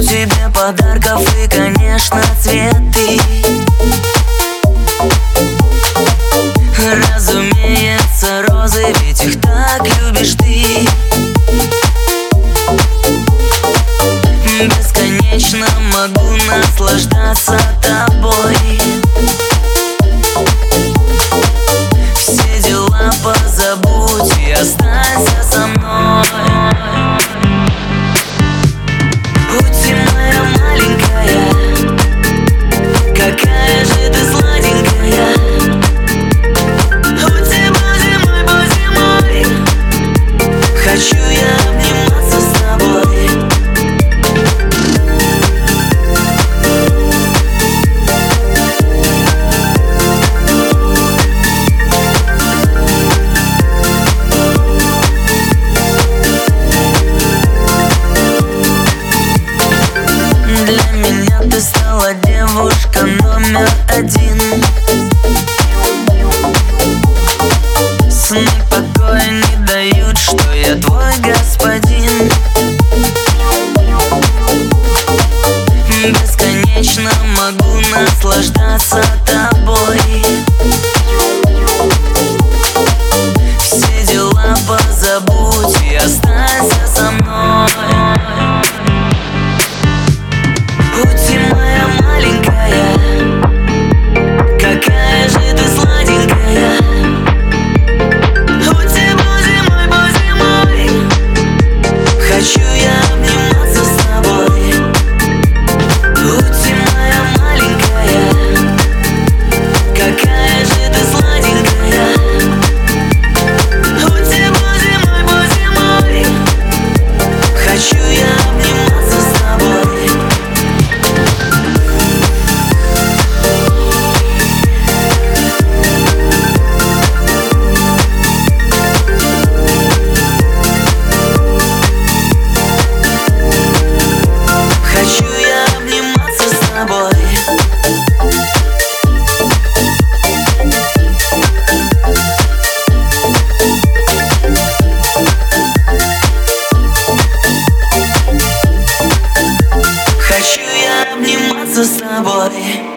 Накуплю тебе подарков и, конечно, цветы. Разумеется, розы, ведь их так любишь ты. Бесконечно могу наслаждаться тобой again наслаждаться тобой. boy.